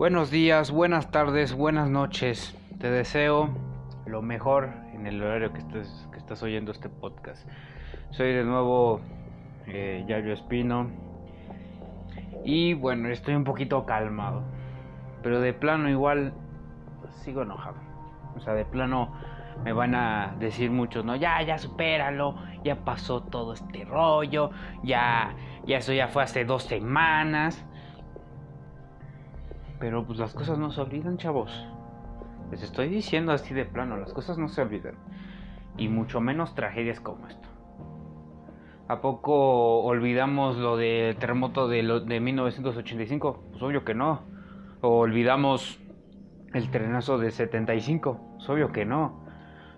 Buenos días, buenas tardes, buenas noches. Te deseo lo mejor en el horario que estés, que estás oyendo este podcast. Soy de nuevo eh, Yayo Espino. Y bueno, estoy un poquito calmado. Pero de plano igual sigo enojado. O sea, de plano me van a decir muchos, no, ya, ya supéralo, ya pasó todo este rollo, ya, ya eso ya fue hace dos semanas. Pero pues las cosas no se olvidan, chavos. Les estoy diciendo así de plano, las cosas no se olvidan. Y mucho menos tragedias como esto. ¿A poco olvidamos lo del terremoto de, lo, de 1985? Pues obvio que no. O olvidamos el trenazo de 75? Pues obvio que no.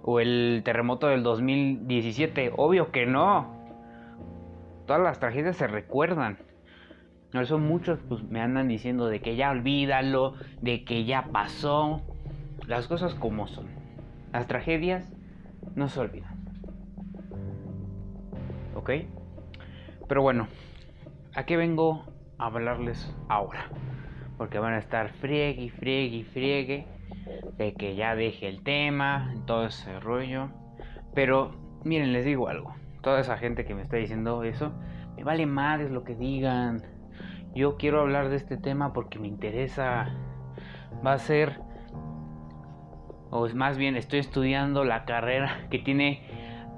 O el terremoto del 2017? Obvio que no. Todas las tragedias se recuerdan. Por eso muchos pues, me andan diciendo de que ya olvídalo, de que ya pasó. Las cosas como son. Las tragedias no se olvidan. ¿Ok? Pero bueno, ¿a qué vengo a hablarles ahora? Porque van a estar friegue friegue friegue de que ya deje el tema, todo ese rollo. Pero miren, les digo algo. Toda esa gente que me está diciendo eso, me vale madres lo que digan. Yo quiero hablar de este tema porque me interesa. Va a ser, o más bien estoy estudiando la carrera que tiene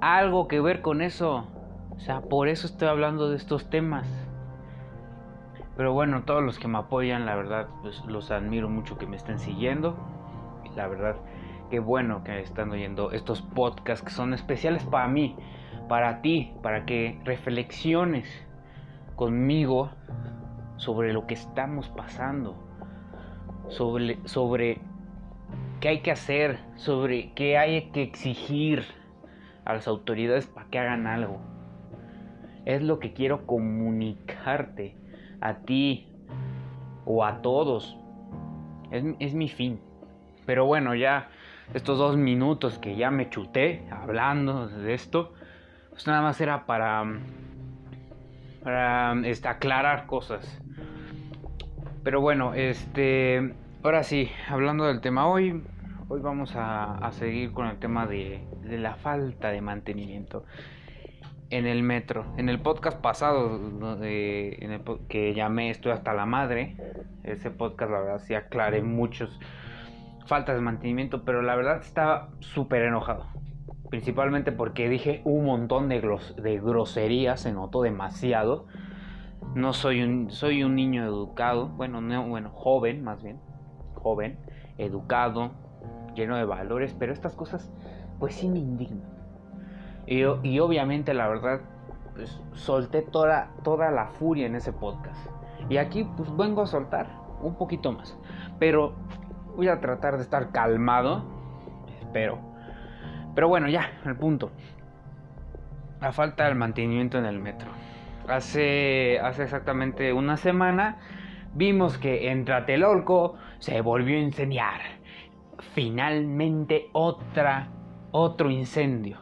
algo que ver con eso. O sea, por eso estoy hablando de estos temas. Pero bueno, todos los que me apoyan, la verdad, pues los admiro mucho que me estén siguiendo. La verdad, qué bueno que están oyendo estos podcasts que son especiales para mí, para ti, para que reflexiones conmigo sobre lo que estamos pasando, sobre, sobre qué hay que hacer, sobre qué hay que exigir a las autoridades para que hagan algo. Es lo que quiero comunicarte a ti o a todos. Es, es mi fin. Pero bueno, ya estos dos minutos que ya me chuté hablando de esto, pues nada más era para, para este, aclarar cosas. Pero bueno, este, ahora sí, hablando del tema hoy, hoy vamos a, seguir con el tema de, la falta de mantenimiento en el metro. En el podcast pasado que llamé Estoy hasta la madre, ese podcast la verdad sí aclaré muchos faltas de mantenimiento, pero la verdad estaba súper enojado. Principalmente porque dije un montón de, gros de groserías, se notó demasiado. No soy un, soy un niño educado, bueno, no, bueno, joven más bien, joven, educado, lleno de valores, pero estas cosas pues sí me indignan. Y, y obviamente la verdad, pues solté toda, toda la furia en ese podcast. Y aquí pues vengo a soltar un poquito más. Pero voy a tratar de estar calmado. Espero. Pero bueno, ya, el punto. La falta del mantenimiento en el metro. Hace, hace exactamente una semana vimos que en Tlatelolco se volvió a incendiar. Finalmente otra, otro incendio.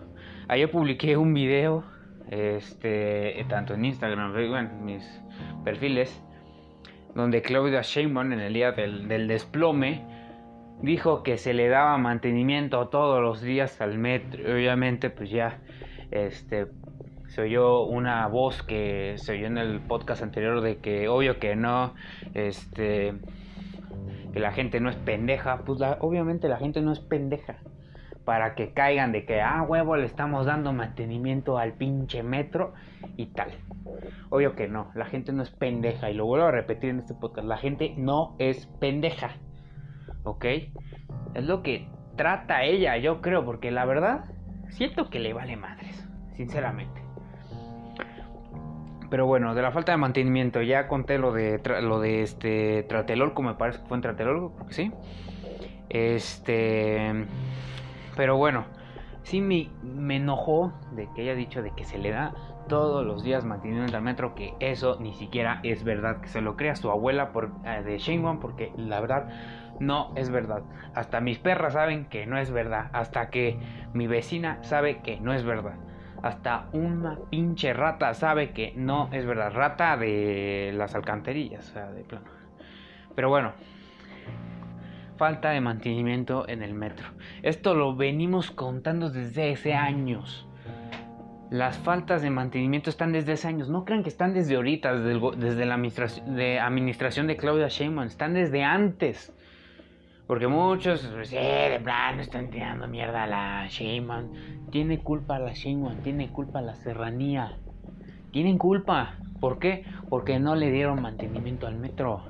Ayer publiqué un video, este, tanto en Instagram, en mis perfiles, donde Claudia Sheinbaum en el día del, del desplome dijo que se le daba mantenimiento todos los días al metro. Obviamente, pues ya, este, se oyó una voz que se oyó en el podcast anterior de que obvio que no, este, que la gente no es pendeja. Pues la, obviamente la gente no es pendeja. Para que caigan de que, ah, huevo, le estamos dando mantenimiento al pinche metro y tal. Obvio que no, la gente no es pendeja. Y lo vuelvo a repetir en este podcast, la gente no es pendeja. ¿Ok? Es lo que trata ella, yo creo, porque la verdad, siento que le vale madres, sinceramente. Pero bueno, de la falta de mantenimiento, ya conté lo de lo de este Tratelolco, me parece que fue en Tratelolco, sí. Este, pero bueno, sí me, me enojó de que haya dicho de que se le da todos los días mantenimiento al metro, que eso ni siquiera es verdad, que se lo crea su abuela por, eh, de Sheinbaum, porque la verdad no es verdad. Hasta mis perras saben que no es verdad. Hasta que mi vecina sabe que no es verdad. Hasta una pinche rata sabe que no es verdad. Rata de las alcantarillas, o sea, de plano. Pero bueno, falta de mantenimiento en el metro. Esto lo venimos contando desde hace años. Las faltas de mantenimiento están desde hace años. No crean que están desde ahorita, desde, la administración de, Claudia Sheinbaum. Están desde antes. Porque muchos, pues, eh, de plano están tirando mierda a la Sheinbaum. Tiene culpa la Sheinbaum, tiene culpa la serranía. Tienen culpa. ¿Por qué? Porque no le dieron mantenimiento al metro.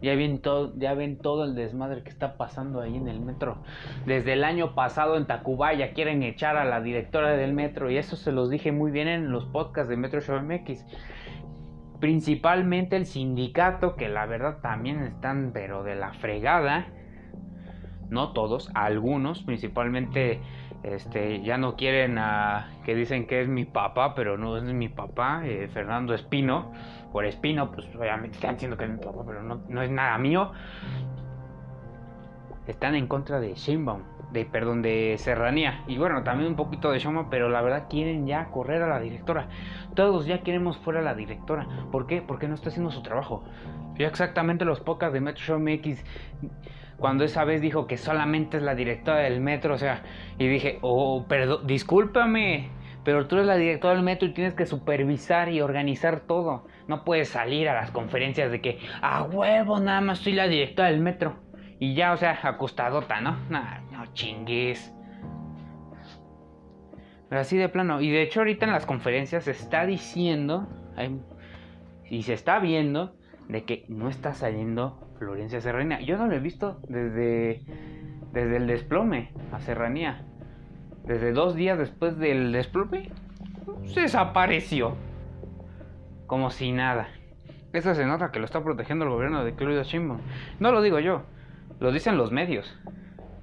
Ya ven, todo, ya ven todo el desmadre que está pasando ahí en el metro. Desde el año pasado en Tacubaya quieren echar a la directora del metro y eso se los dije muy bien en los podcasts de Metro Show MX. Principalmente el sindicato, que la verdad también están pero de la fregada. No todos, algunos, principalmente este, ya no quieren que dicen que es mi papá, pero no es mi papá, eh, Fernando Espino. Por Espino, pues obviamente están diciendo que es mi papá, pero no, es nada mío. Están en contra de Sheinbaum, de perdón, de Serranía. Y bueno, también un poquito de Sheinbaum, pero la verdad quieren ya correr a la directora. Todos ya queremos fuera a la directora. ¿Por qué? Porque no está haciendo su trabajo. Ya exactamente los podcasts de Metro Show MX cuando esa vez dijo que solamente es la directora del metro, o sea, y dije, oh, perdón, discúlpame, pero tú eres la directora del metro y tienes que supervisar y organizar todo. No puedes salir a las conferencias de que, a huevo, nada más soy la directora del metro. Y ya, o sea, acostadota, ¿no? No chingues. Pero así de plano. Y de hecho ahorita en las conferencias se está diciendo, y se está viendo, de que no está saliendo Florencia Serranía. Yo no lo he visto desde, desde el desplome a Serranía. Desde dos días después del desplome, se desapareció. Como si nada. Eso se nota que lo está protegiendo el gobierno de Claudia Sheinbaum. No lo digo yo, lo dicen los medios.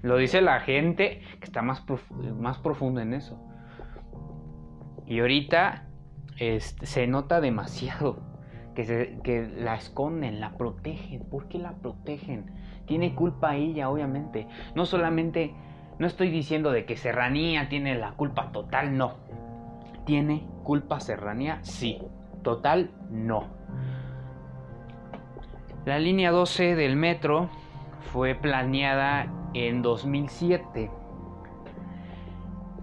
Lo dice la gente que está más, más profunda en eso. Y ahorita este, se nota demasiado que, la esconden, la protegen. ¿Por qué la protegen? Tiene culpa ella, obviamente. No solamente, no estoy diciendo de que Serranía tiene la culpa total, no. ¿Tiene culpa Serranía? Sí. Total, no. La línea 12 del metro fue planeada en 2007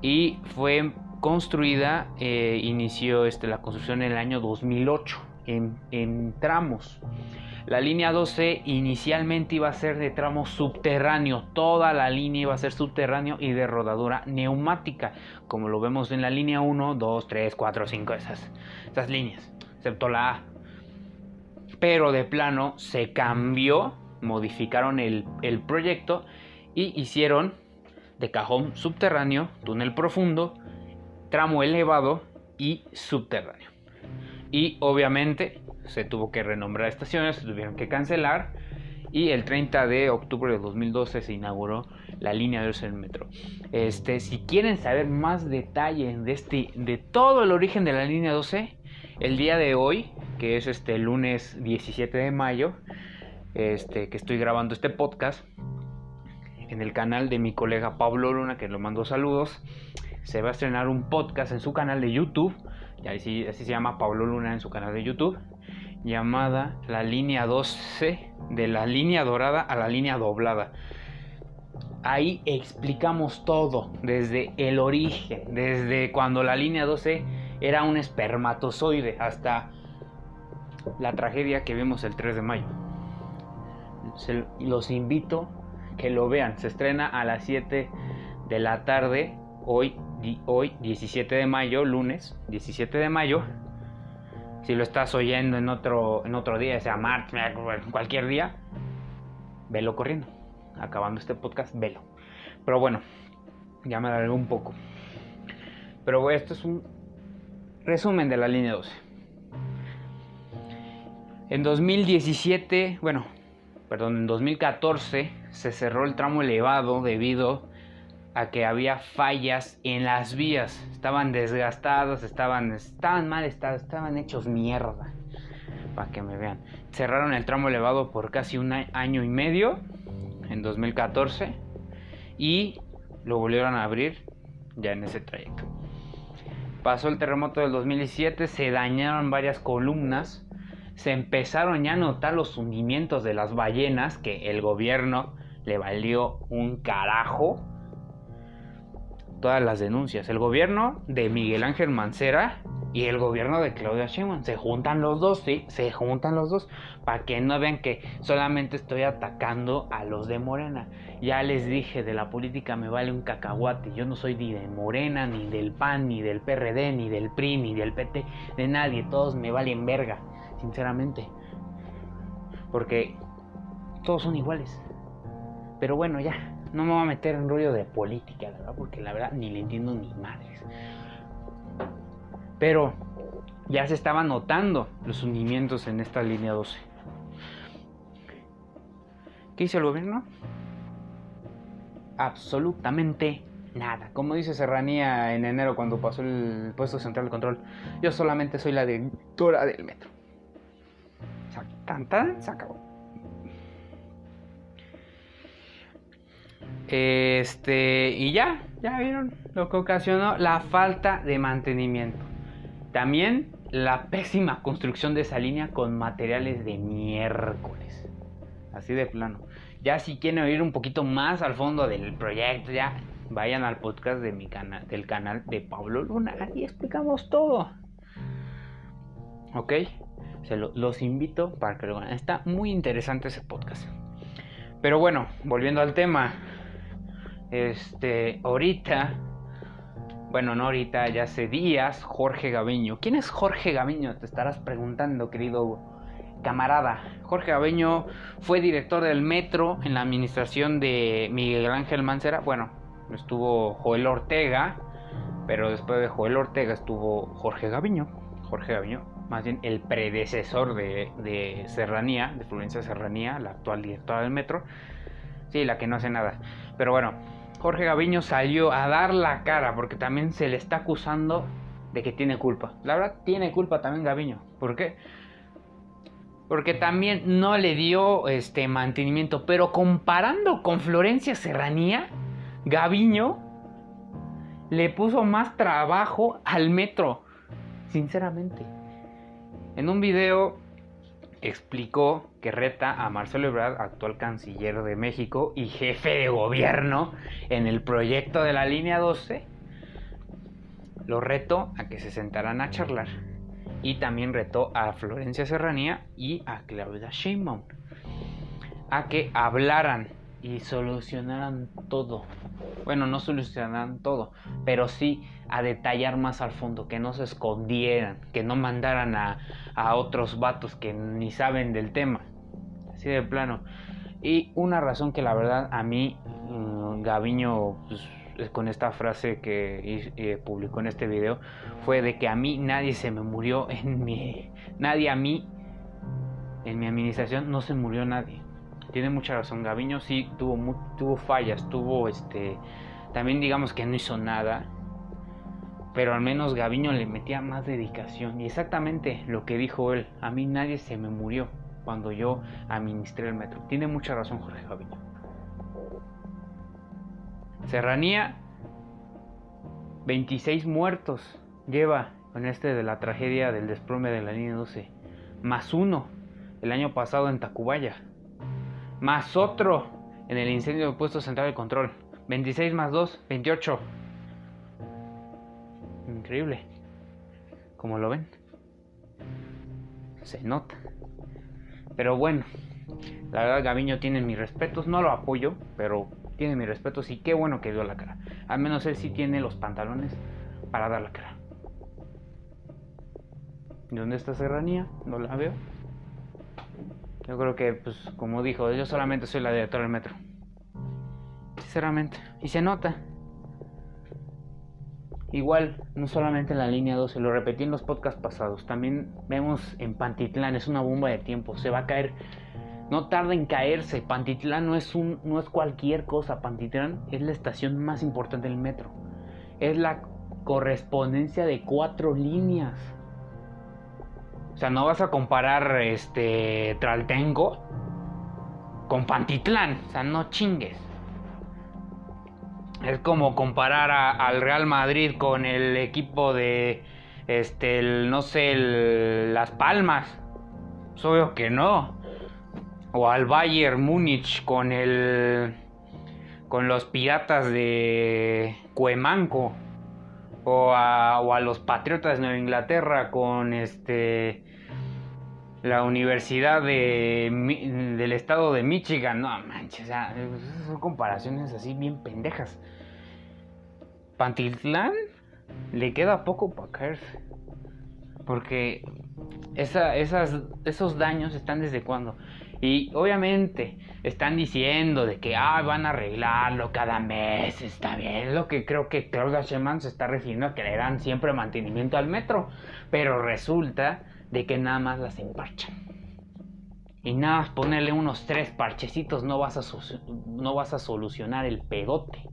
y fue construida, eh, inició este, la construcción en el año 2008 en, tramos. La línea 12 inicialmente iba a ser de tramo subterráneo, toda la línea iba a ser subterráneo y de rodadura neumática, como lo vemos en la línea 1, 2, 3, 4, 5, esas, esas líneas, excepto la A. Pero de plano se cambió, modificaron el, el proyecto y hicieron de cajón subterráneo, túnel profundo, tramo elevado y subterráneo. Y obviamente se tuvo que renombrar estaciones, se tuvieron que cancelar. Y el 30 de octubre de 2012 se inauguró la línea 12 del metro. Este, si quieren saber más detalles de, este, de todo el origen de la línea 12, el día de hoy, que es este lunes 17 de mayo, este, que estoy grabando este podcast, en el canal de mi colega Pablo Luna, que lo mando saludos, se va a estrenar un podcast en su canal de YouTube así, así se llama Pablo Luna en su canal de YouTube, llamada la línea 12, de la línea dorada a la línea doblada. Ahí explicamos todo, desde el origen, desde cuando la línea 12 era un espermatozoide hasta la tragedia que vimos el 3 de mayo. los invito que lo vean. Se estrena a las 7 de la tarde hoy hoy 17 de mayo, lunes 17 de mayo. Si lo estás oyendo en otro, en otro día, sea martes, cualquier día, velo corriendo. Acabando este podcast, velo. Pero bueno, ya me alargué un poco. Pero esto es un resumen de la línea 12. En 2017, bueno, perdón, en 2014 se cerró el tramo elevado debido a que había fallas en las vías. Estaban desgastados, estaban, estaban mal estaban hechos mierda. Para que me vean. Cerraron el tramo elevado por casi un año y medio, en 2014, y lo volvieron a abrir ya en ese trayecto. Pasó el terremoto del 2017, se dañaron varias columnas, se empezaron ya a notar los hundimientos de las ballenas que el gobierno le valió un carajo todas las denuncias. El gobierno de Miguel Ángel Mancera y el gobierno de Claudia Sheinbaum se juntan los dos, sí, se juntan los dos para que no vean que solamente estoy atacando a los de Morena. Ya les dije, de la política me vale un cacahuate. Yo no soy ni de Morena, ni del PAN, ni del PRD, ni del PRI, ni del PT, de nadie. Todos me valen verga, sinceramente. Porque todos son iguales. Pero bueno, ya, no me voy a meter en rollo de política, la verdad, porque la verdad ni le entiendo ni madres. Pero ya se estaban notando los hundimientos en esta línea 12. ¿Qué hizo el gobierno? Absolutamente nada. Como dice Serranía en enero cuando pasó el puesto central de control, yo solamente soy la directora del metro. Tan, tan, se acabó. Este, y ya, ya vieron lo que ocasionó la falta de mantenimiento. También la pésima construcción de esa línea con materiales de miércoles. Así de plano. Ya si quieren oír un poquito más al fondo del proyecto, ya vayan al podcast de mi del canal de Pablo Luna. Ahí explicamos todo. ¿Ok? Se los invito para que lo vean. Está muy interesante ese podcast. Pero bueno, volviendo al tema. Este, ahorita, bueno, no ahorita, ya hace días, Jorge Gaviño. ¿Quién es Jorge Gaviño? Te estarás preguntando, querido camarada. Jorge Gaviño fue director del metro en la administración de Miguel Ángel Mancera. Bueno, estuvo Joel Ortega, pero después de Joel Ortega estuvo Jorge Gaviño. Jorge Gaviño, más bien el predecesor de, de Serranía, de Florencia Serranía, la actual directora del metro. Sí, la que no hace nada. Pero bueno, Jorge Gaviño salió a dar la cara porque también se le está acusando de que tiene culpa. La verdad, tiene culpa también Gaviño. ¿Por qué? Porque también no le dio este mantenimiento. Pero comparando con Florencia Serranía, Gaviño le puso más trabajo al metro. Sinceramente. En un video explicó que reta a Marcelo Ebrard, actual canciller de México y jefe de gobierno en el proyecto de la línea 12. Lo reto a que se sentaran a charlar. Y también retó a Florencia Serranía y a Claudia Sheinbaum a que hablaran y solucionaran todo. Bueno, no solucionaran todo, pero sí a detallar más al fondo, que no se escondieran, que no mandaran a, a otros vatos que ni saben del tema. Así de plano. Y una razón que la verdad a mí, mm, Gaviño, pues, con esta frase que eh, publicó en este video, fue de que a mí nadie se me murió en mi... Nadie a mí, en mi administración, no se murió nadie tiene mucha razón. Gaviño sí tuvo, tuvo fallas, tuvo este. También digamos que no hizo nada. Pero al menos Gaviño le metía más dedicación. Y exactamente lo que dijo él. A mí nadie se me murió cuando yo administré el metro. Tiene mucha razón Jorge Gaviño. Serranía, 26 muertos lleva con este de la tragedia del desplome de la línea 12. Más uno el año pasado en Tacubaya más otro en el incendio del puesto central de control. 26 más 2, 28. Increíble. Como lo ven. Se nota. Pero bueno, la verdad Gaviño tiene mis respetos. No lo apoyo, pero tiene mis respetos y qué bueno que dio la cara. Al menos él sí tiene los pantalones para dar la cara. ¿Dónde está Serranía? No la veo. Yo creo que, pues, como dijo, yo solamente soy la directora del metro. Sinceramente. Y se nota. Igual, no solamente en la línea 12, lo repetí en los podcasts pasados. También vemos en Pantitlán, es una bomba de tiempo. Se va a caer. No tarda en caerse. Pantitlán no es, un, no es cualquier cosa. Pantitlán es la estación más importante del metro. Es la correspondencia de cuatro líneas. Sea, no vas a comparar este Traltengo con Pantitlán. O sea, no chingues. Es como comparar al Real Madrid con el equipo de este no sé, Las Palmas. Es obvio que no. o al Bayern Múnich con el con los piratas de Cuemanco o a, o a los patriotas de Nueva Inglaterra con este la universidad de, del estado de Michigan no manches o sea, son comparaciones así bien pendejas Pantitlán le queda poco para caerse porque esa, esas, esos daños están desde cuándo y obviamente están diciendo de que ah, van a arreglarlo cada mes, está bien. Lo que creo que Claudia Sheinbaum se está refiriendo a que le dan siempre mantenimiento al metro. Pero resulta de que nada más las emparchan. Y nada más ponerle unos tres parchecitos no vas a, no vas a solucionar el pedote.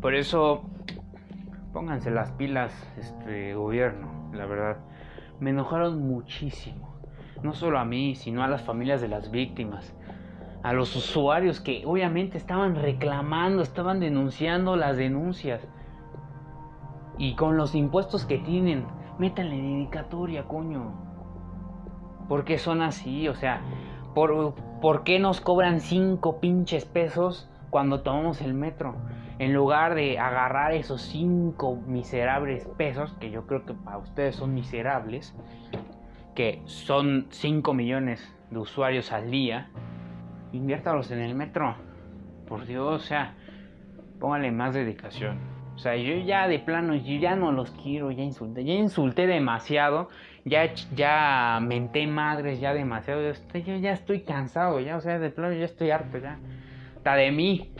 Por eso, pónganse las pilas, este gobierno, la verdad me enojaron muchísimo. No solo a mí, sino a las familias de las víctimas. A los usuarios que obviamente estaban reclamando, estaban denunciando las denuncias. Y con los impuestos que tienen, métanle dedicatoria, coño. ¿Por qué son así? O sea, ¿por, ¿por qué nos cobran cinco pinches pesos cuando tomamos el metro? en lugar de agarrar esos 5 miserables pesos, que yo creo que para ustedes son miserables, que son 5 millones de usuarios al día, inviértalos en el metro. Por Dios, o sea, póngale más dedicación. O sea, yo ya de plano, yo ya no los quiero, ya insulté, ya insulté demasiado, ya, ya menté madres, ya demasiado, yo, yo ya estoy cansado, ya, o sea, de plano ya estoy harto, ya. Está de mí,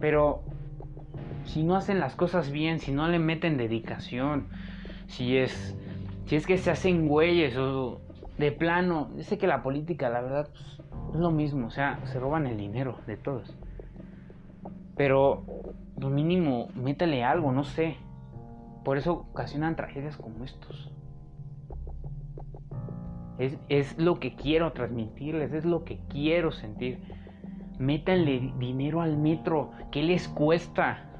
pero si no hacen las cosas bien, si no le meten dedicación, si es, si es que se hacen güeyes o de plano, yo sé que la política, la verdad, pues, es lo mismo, o sea, se roban el dinero de todos. Pero lo mínimo, métale algo, no sé. Por eso ocasionan tragedias como estos. Es, es lo que quiero transmitirles, es lo que quiero sentir métanle dinero al metro. ¿Qué les cuesta?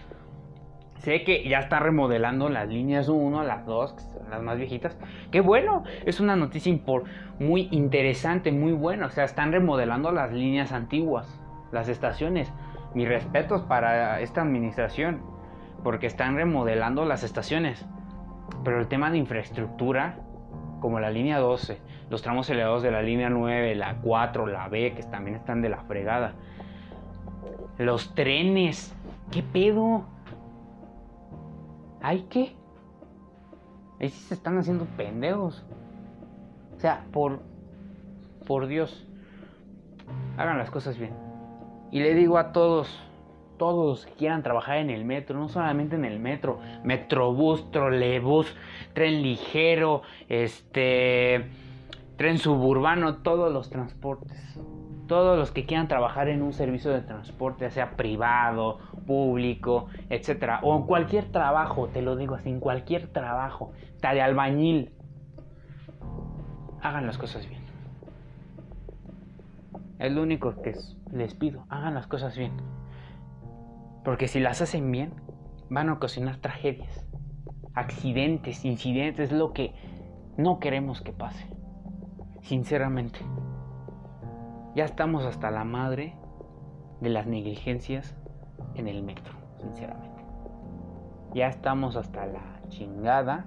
Sé que ya está remodelando las líneas 1, las 2, las más viejitas. Qué bueno, es una noticia muy interesante, muy buena. O sea, están remodelando las líneas antiguas, las estaciones. Mis respetos para esta administración, porque están remodelando las estaciones. Pero el tema de infraestructura, como la línea 12, los tramos elevados de la línea 9, la 4, la B, que también están de la fregada los trenes. ¿Qué pedo? ¿Hay qué? Ahí sí se están haciendo pendejos. O sea, por. Por Dios. Hagan las cosas bien. Y le digo a todos, todos que quieran trabajar en el metro, no solamente en el metro, metrobús, trolebús, tren ligero, este, tren suburbano, todos los transportes todos los que quieran trabajar en un servicio de transporte, sea privado, público, etcétera, o en cualquier trabajo, te lo digo así, en cualquier trabajo, está de albañil, hagan las cosas bien. Es lo único que les pido, hagan las cosas bien. Porque si las hacen bien, van a ocasionar tragedias, accidentes, incidentes, lo que no queremos que pase. Sinceramente. Ya estamos hasta la madre de las negligencias en el metro, sinceramente. Ya estamos hasta la chingada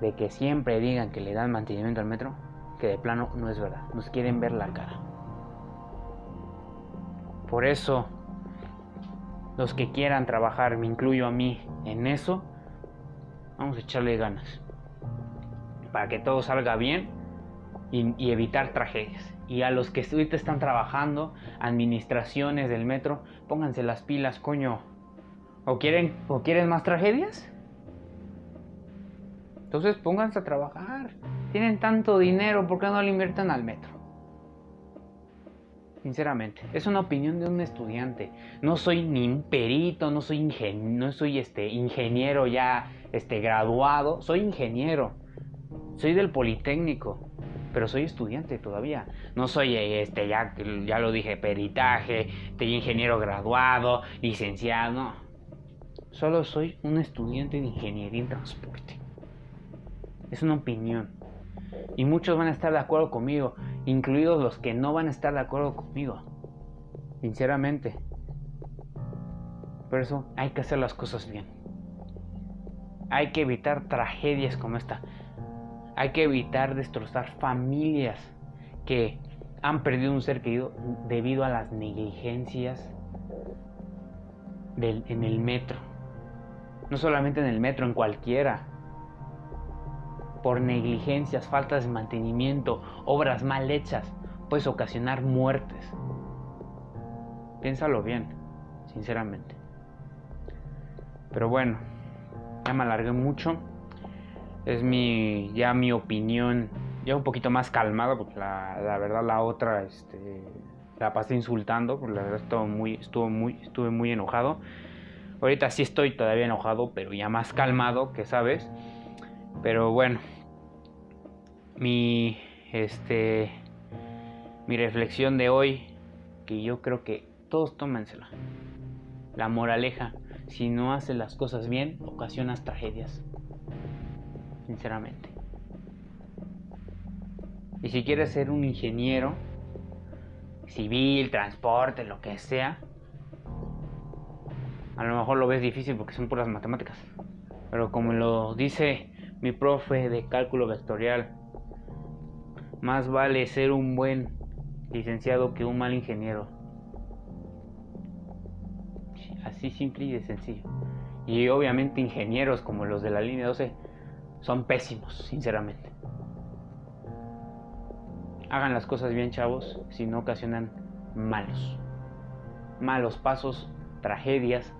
de que siempre digan que le dan mantenimiento al metro, que de plano no es verdad. Nos quieren ver la cara. Por eso, los que quieran trabajar, me incluyo a mí en eso, vamos a echarle ganas. Para que todo salga bien y, evitar tragedias y a los que ahorita están trabajando, administraciones del metro, pónganse las pilas, coño. ¿O quieren, o quieren más tragedias? Entonces pónganse a trabajar. Tienen tanto dinero, ¿por qué no lo invierten al metro? Sinceramente, es una opinión de un estudiante. No soy ni un perito, no soy, no soy este, ingeniero ya este, graduado, soy ingeniero. Soy del Politécnico pero soy estudiante todavía. No soy este ya ya lo dije, peritaje, ingeniero graduado, licenciado, no. Solo soy un estudiante de ingeniería en transporte. Es una opinión. Y muchos van a estar de acuerdo conmigo, incluidos los que no van a estar de acuerdo conmigo. Sinceramente. Por eso hay que hacer las cosas bien. Hay que evitar tragedias como esta. Hay que evitar destrozar familias que han perdido un ser querido debido a las negligencias del, en el metro. No solamente en el metro, en cualquiera. Por negligencias, faltas de mantenimiento, obras mal hechas, puedes ocasionar muertes. Piénsalo bien, sinceramente. Pero bueno, ya me alargué mucho. Es mi ya mi opinión, ya un poquito más calmado, porque la, la verdad la otra este, la pasé insultando, porque la verdad estuvo muy, estuvo muy, estuve muy enojado. Ahorita sí estoy todavía enojado, pero ya más calmado, que sabes. Pero bueno, mi este mi reflexión de hoy, que yo creo que todos tómensela. La moraleja, si no haces las cosas bien, ocasionas tragedias. Sinceramente. Y si quieres ser un ingeniero, civil, transporte, lo que sea, a lo mejor lo ves difícil porque son puras matemáticas. Pero como lo dice mi profe de cálculo vectorial, más vale ser un buen licenciado que un mal ingeniero. Así simple y de sencillo. Y obviamente ingenieros como los de la línea 12 son pésimos, sinceramente. Hagan las cosas bien, chavos, si no ocasionan malos. Malos pasos, tragedias,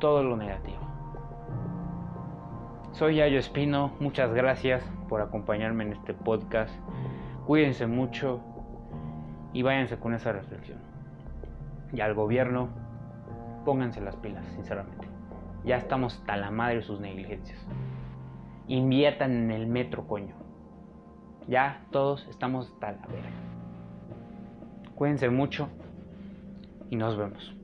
todo lo negativo. Soy Yayo Espino, muchas gracias por acompañarme en este podcast. Cuídense mucho y váyanse con esa reflexión. Y al gobierno, pónganse las pilas, sinceramente. Ya estamos hasta la madre de sus negligencias. Inviertan en el metro, coño. Ya todos estamos hasta la verga. Cuídense mucho y nos vemos.